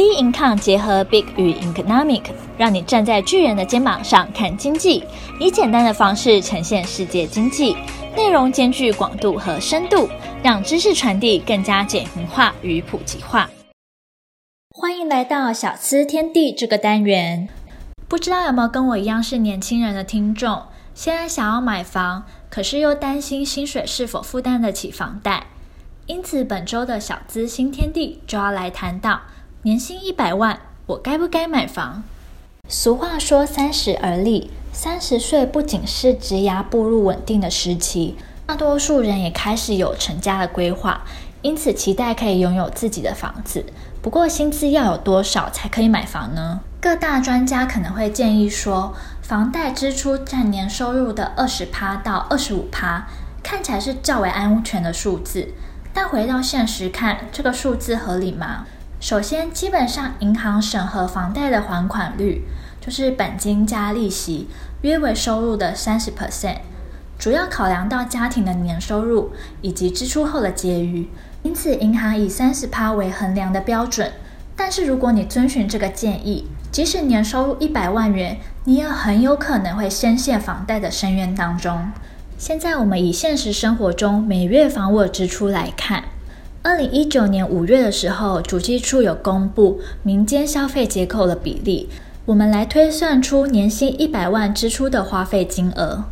B Income 结合 Big 与 Economic，让你站在巨人的肩膀上看经济，以简单的方式呈现世界经济，内容兼具广度和深度，让知识传递更加简明化与普及化。欢迎来到小资天地这个单元。不知道有没有跟我一样是年轻人的听众，现在想要买房，可是又担心薪水是否负担得起房贷，因此本周的小资新天地就要来谈到。年薪一百万，我该不该买房？俗话说三十而立，三十岁不仅是职涯步入稳定的时期，大多数人也开始有成家的规划，因此期待可以拥有自己的房子。不过薪资要有多少才可以买房呢？各大专家可能会建议说，房贷支出占年收入的二十趴到二十五趴，看起来是较为安全的数字。但回到现实看，这个数字合理吗？首先，基本上银行审核房贷的还款率就是本金加利息，约为收入的三十 percent，主要考量到家庭的年收入以及支出后的结余，因此银行以三十趴为衡量的标准。但是如果你遵循这个建议，即使年收入一百万元，你也很有可能会深陷房贷的深渊当中。现在我们以现实生活中每月房屋支出来看。二零一九年五月的时候，主计处有公布民间消费结构的比例，我们来推算出年薪一百万支出的花费金额。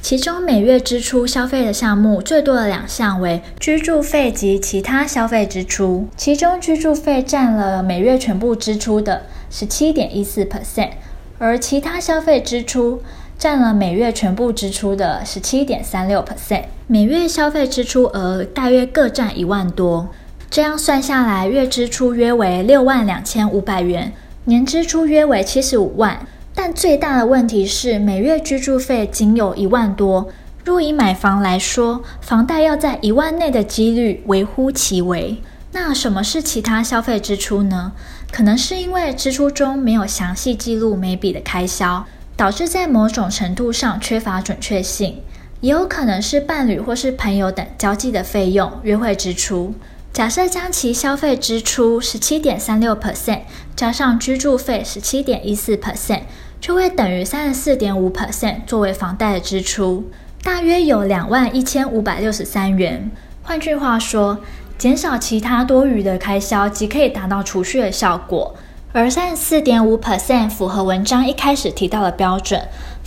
其中每月支出消费的项目最多的两项为居住费及其他消费支出，其中居住费占了每月全部支出的十七点一四 percent，而其他消费支出。占了每月全部支出的十七点三六 percent，每月消费支出额大约各占一万多，这样算下来，月支出约为六万两千五百元，年支出约为七十五万。但最大的问题是，每月居住费仅有一万多，若以买房来说，房贷要在一万内的几率微乎其微。那什么是其他消费支出呢？可能是因为支出中没有详细记录每笔的开销。导致在某种程度上缺乏准确性，也有可能是伴侣或是朋友等交际的费用、约会支出。假设将其消费支出十七点三六 percent 加上居住费十七点一四 percent，就会等于三十四点五 percent 作为房贷的支出，大约有两万一千五百六十三元。换句话说，减少其他多余的开销，即可以达到储蓄的效果。而三十四点五 percent 符合文章一开始提到的标准，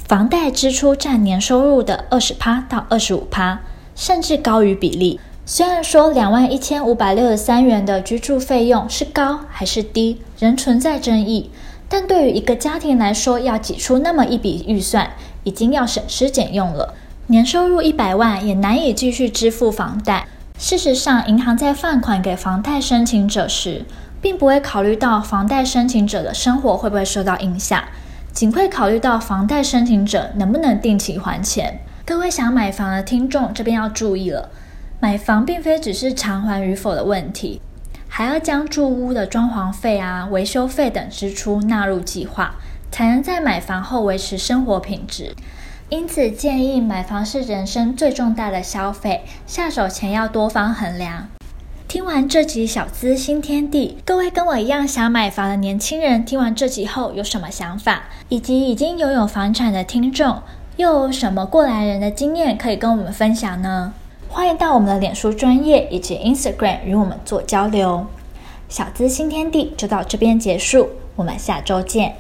房贷支出占年收入的二十趴到二十五趴，甚至高于比例。虽然说两万一千五百六十三元的居住费用是高还是低，仍存在争议。但对于一个家庭来说，要挤出那么一笔预算，已经要省吃俭用了。年收入一百万也难以继续支付房贷。事实上，银行在放款给房贷申请者时，并不会考虑到房贷申请者的生活会不会受到影响，仅会考虑到房贷申请者能不能定期还钱。各位想买房的听众这边要注意了，买房并非只是偿还与否的问题，还要将住屋的装潢费啊、维修费等支出纳入计划，才能在买房后维持生活品质。因此，建议买房是人生最重大的消费，下手前要多方衡量。听完这集小资新天地，各位跟我一样想买房的年轻人，听完这集后有什么想法？以及已经拥有房产的听众，又有什么过来人的经验可以跟我们分享呢？欢迎到我们的脸书专业以及 Instagram 与我们做交流。小资新天地就到这边结束，我们下周见。